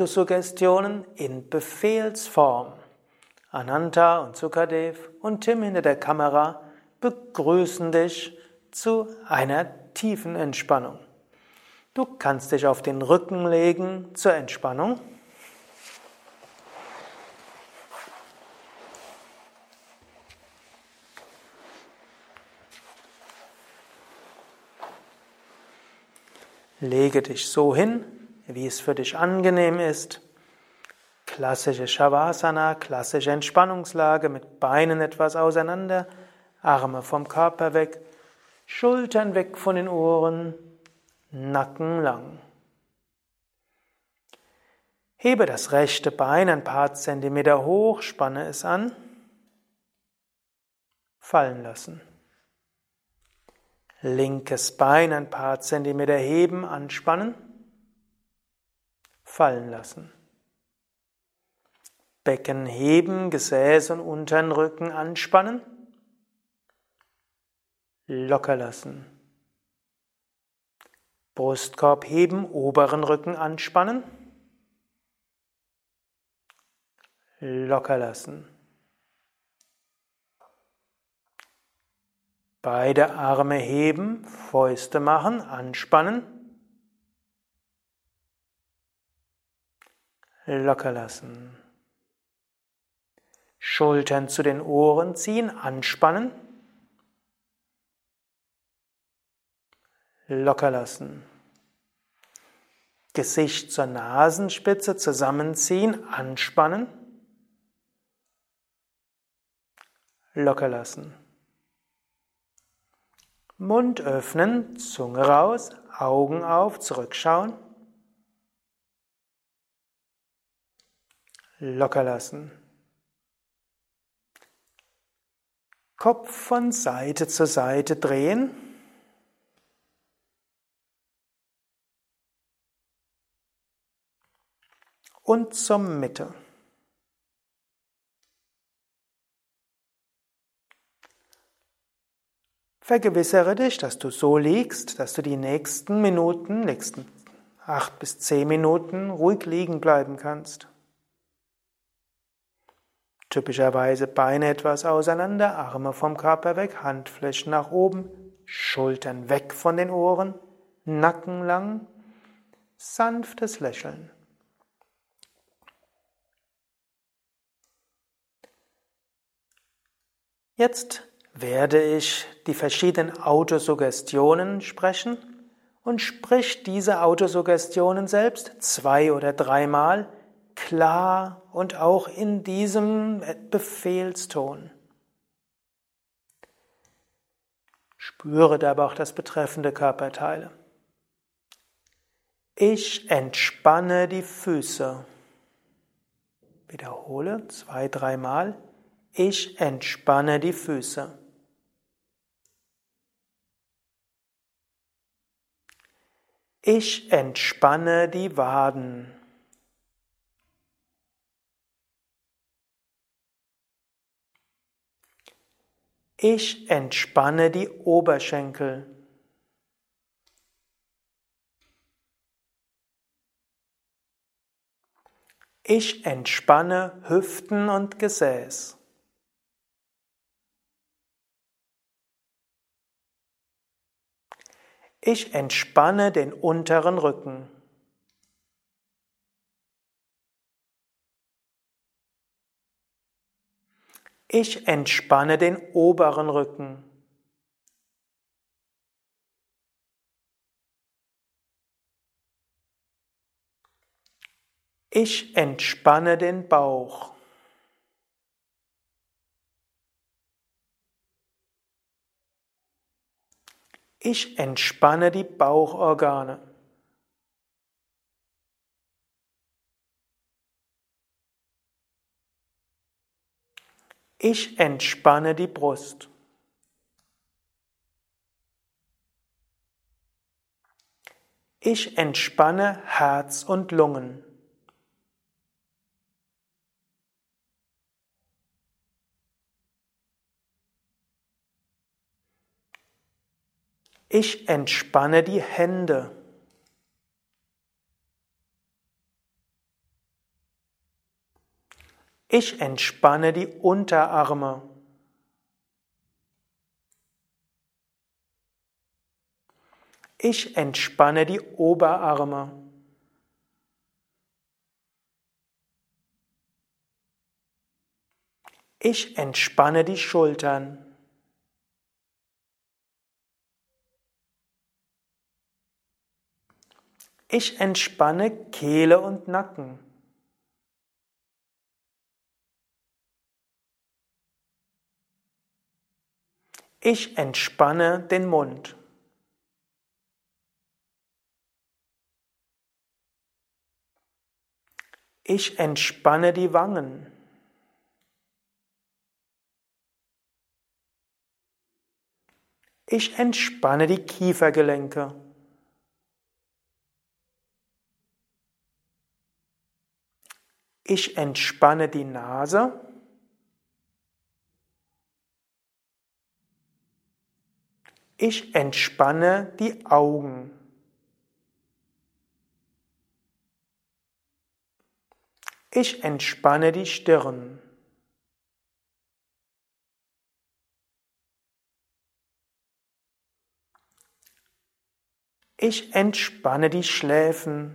Autosuggestionen in Befehlsform. Ananta und Sukadev und Tim hinter der Kamera begrüßen dich zu einer tiefen Entspannung. Du kannst dich auf den Rücken legen zur Entspannung. Lege dich so hin, wie es für dich angenehm ist. Klassische Shavasana, klassische Entspannungslage mit Beinen etwas auseinander, Arme vom Körper weg, Schultern weg von den Ohren, Nacken lang. Hebe das rechte Bein ein paar Zentimeter hoch, spanne es an, fallen lassen. Linkes Bein ein paar Zentimeter heben, anspannen, fallen lassen. Becken heben, Gesäß und unteren Rücken anspannen, locker lassen. Brustkorb heben, oberen Rücken anspannen, locker lassen. Beide Arme heben, Fäuste machen, anspannen. Locker lassen. Schultern zu den Ohren ziehen, anspannen. Locker lassen. Gesicht zur Nasenspitze zusammenziehen, anspannen. Locker lassen. Mund öffnen, Zunge raus, Augen auf, zurückschauen. Locker lassen. Kopf von Seite zu Seite drehen. Und zur Mitte. Vergewissere dich, dass du so liegst, dass du die nächsten Minuten, nächsten acht bis zehn Minuten ruhig liegen bleiben kannst. Typischerweise Beine etwas auseinander, Arme vom Körper weg, Handflächen nach oben, Schultern weg von den Ohren, Nacken lang, sanftes Lächeln. Jetzt werde ich die verschiedenen Autosuggestionen sprechen und sprich diese Autosuggestionen selbst zwei oder dreimal klar und auch in diesem Befehlston. Spüre dabei auch das betreffende Körperteile. Ich entspanne die Füße. Wiederhole zwei, dreimal. Ich entspanne die Füße. Ich entspanne die Waden. Ich entspanne die Oberschenkel. Ich entspanne Hüften und Gesäß. Ich entspanne den unteren Rücken. Ich entspanne den oberen Rücken. Ich entspanne den Bauch. Ich entspanne die Bauchorgane. Ich entspanne die Brust. Ich entspanne Herz und Lungen. Ich entspanne die Hände. Ich entspanne die Unterarme. Ich entspanne die Oberarme. Ich entspanne die Schultern. Ich entspanne Kehle und Nacken. Ich entspanne den Mund. Ich entspanne die Wangen. Ich entspanne die Kiefergelenke. Ich entspanne die Nase. Ich entspanne die Augen. Ich entspanne die Stirn. Ich entspanne die Schläfen.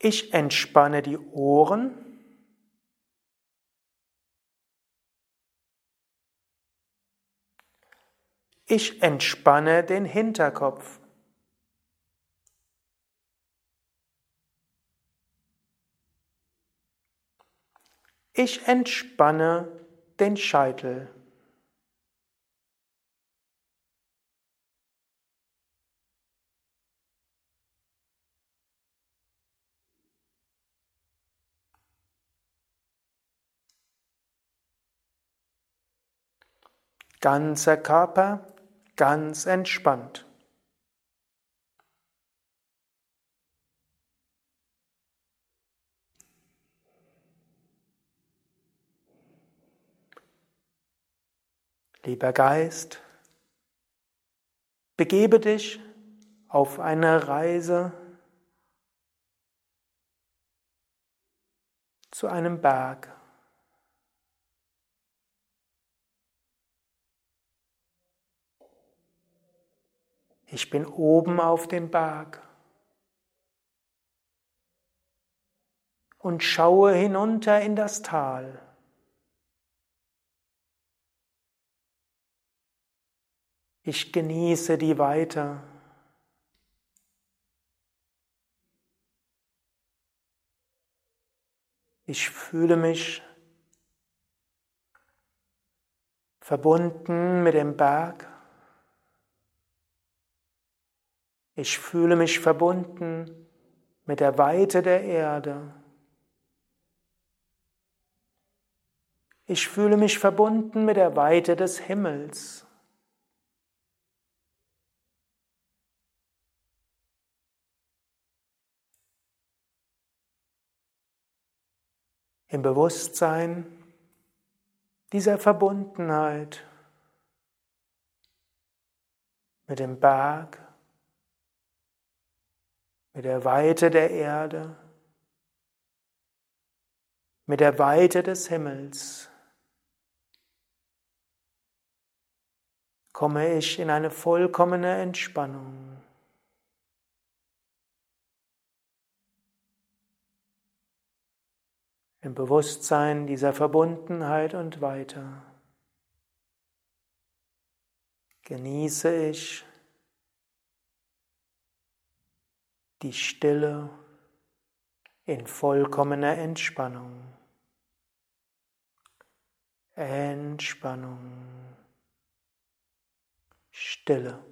Ich entspanne die Ohren. Ich entspanne den Hinterkopf. Ich entspanne den Scheitel. Ganzer Körper ganz entspannt. Lieber Geist, begebe dich auf eine Reise zu einem Berg. Ich bin oben auf dem Berg und schaue hinunter in das Tal. Ich genieße die Weite. Ich fühle mich verbunden mit dem Berg. Ich fühle mich verbunden mit der Weite der Erde. Ich fühle mich verbunden mit der Weite des Himmels. Im Bewusstsein dieser Verbundenheit mit dem Berg, mit der Weite der Erde, mit der Weite des Himmels, komme ich in eine vollkommene Entspannung. Im Bewusstsein dieser Verbundenheit und weiter. Genieße ich die Stille in vollkommener Entspannung. Entspannung. Stille.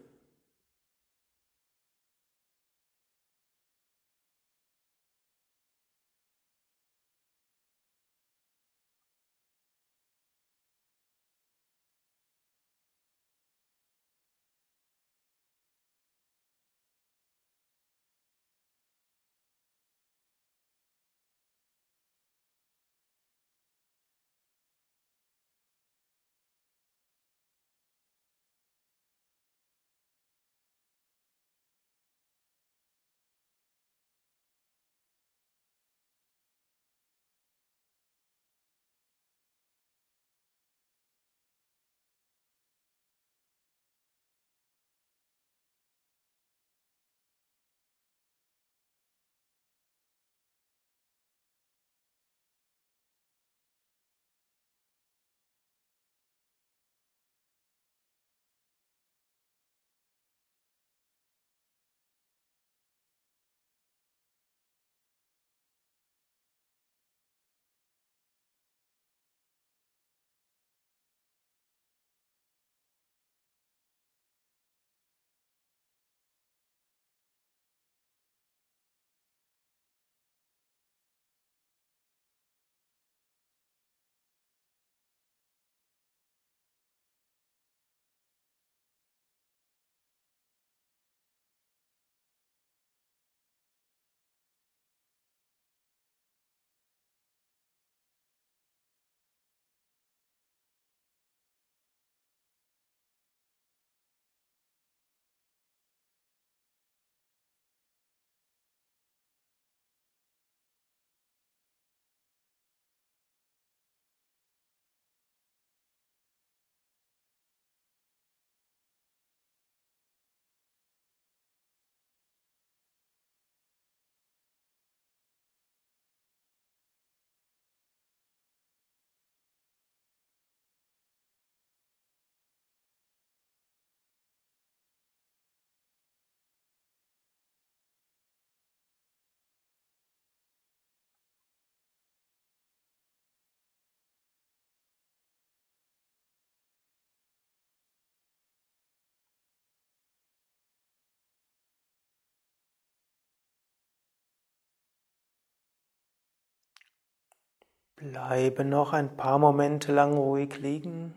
Bleibe noch ein paar Momente lang ruhig liegen.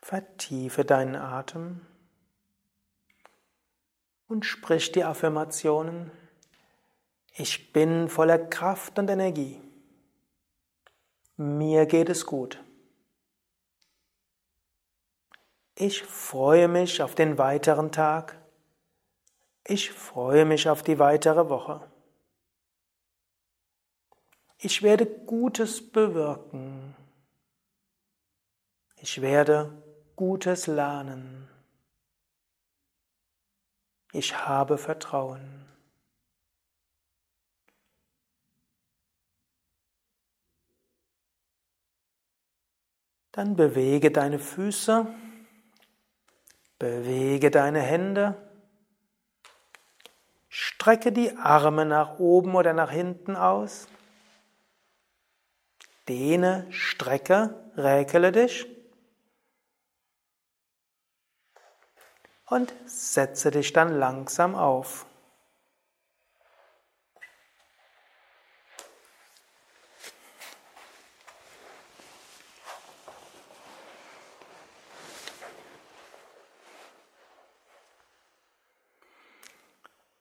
Vertiefe deinen Atem und sprich die Affirmationen. Ich bin voller Kraft und Energie. Mir geht es gut. Ich freue mich auf den weiteren Tag. Ich freue mich auf die weitere Woche. Ich werde Gutes bewirken. Ich werde Gutes lernen. Ich habe Vertrauen. Dann bewege deine Füße, bewege deine Hände, strecke die Arme nach oben oder nach hinten aus. Dehne, strecke, räkele dich. Und setze dich dann langsam auf.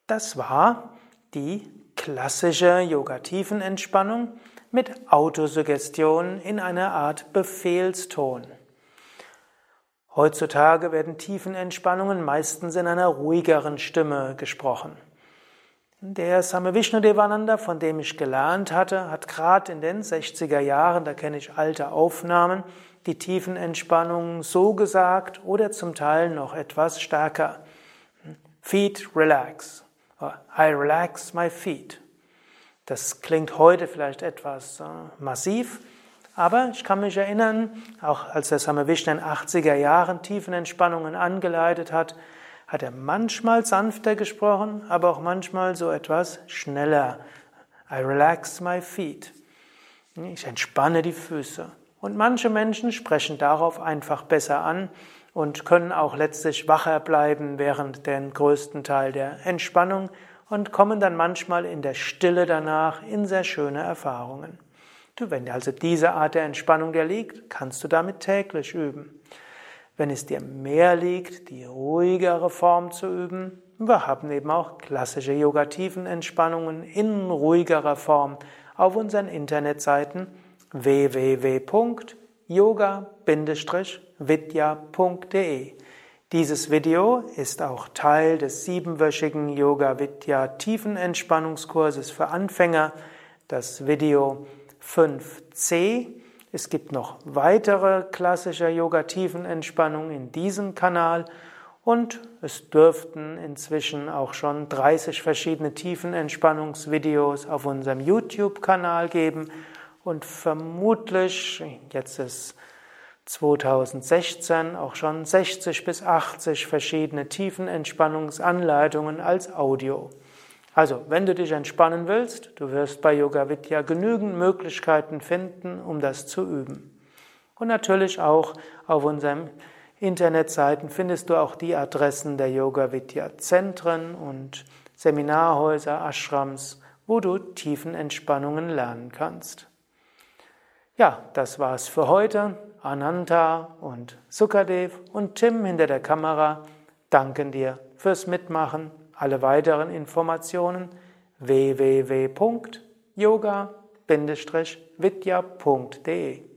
Das war die klassische Yoga-Tiefenentspannung mit Autosuggestion in einer Art Befehlston. Heutzutage werden Tiefenentspannungen meistens in einer ruhigeren Stimme gesprochen. Der Same Vishnu Devananda, von dem ich gelernt hatte, hat gerade in den 60er Jahren, da kenne ich alte Aufnahmen, die Tiefenentspannung so gesagt oder zum Teil noch etwas stärker. Feet relax. I relax my feet. Das klingt heute vielleicht etwas äh, massiv, aber ich kann mich erinnern, auch als der Same Vishnu in den 80er Jahren tiefen Entspannungen angeleitet hat, hat er manchmal sanfter gesprochen, aber auch manchmal so etwas schneller. I relax my feet. Ich entspanne die Füße. Und manche Menschen sprechen darauf einfach besser an und können auch letztlich wacher bleiben während den größten Teil der Entspannung und kommen dann manchmal in der Stille danach in sehr schöne Erfahrungen. Du, wenn dir also diese Art der Entspannung dir liegt, kannst du damit täglich üben. Wenn es dir mehr liegt, die ruhigere Form zu üben, wir haben eben auch klassische yogativen Entspannungen in ruhigerer Form auf unseren Internetseiten www.yoga-vidya.de. Dieses Video ist auch Teil des siebenwöchigen Yoga Vidya Tiefenentspannungskurses für Anfänger, das Video 5c. Es gibt noch weitere klassische Yoga Tiefenentspannung in diesem Kanal. Und es dürften inzwischen auch schon 30 verschiedene Tiefenentspannungsvideos auf unserem YouTube-Kanal geben. Und vermutlich, jetzt ist 2016 auch schon 60 bis 80 verschiedene Tiefenentspannungsanleitungen als Audio. Also, wenn du dich entspannen willst, du wirst bei Yoga Vidya genügend Möglichkeiten finden, um das zu üben. Und natürlich auch auf unseren Internetseiten findest du auch die Adressen der Yoga Vidya Zentren und Seminarhäuser, Ashrams, wo du Tiefenentspannungen lernen kannst. Ja, das war's für heute. Ananta und Sukadev und Tim hinter der Kamera danken dir fürs Mitmachen. Alle weiteren Informationen www.yoga-vidya.de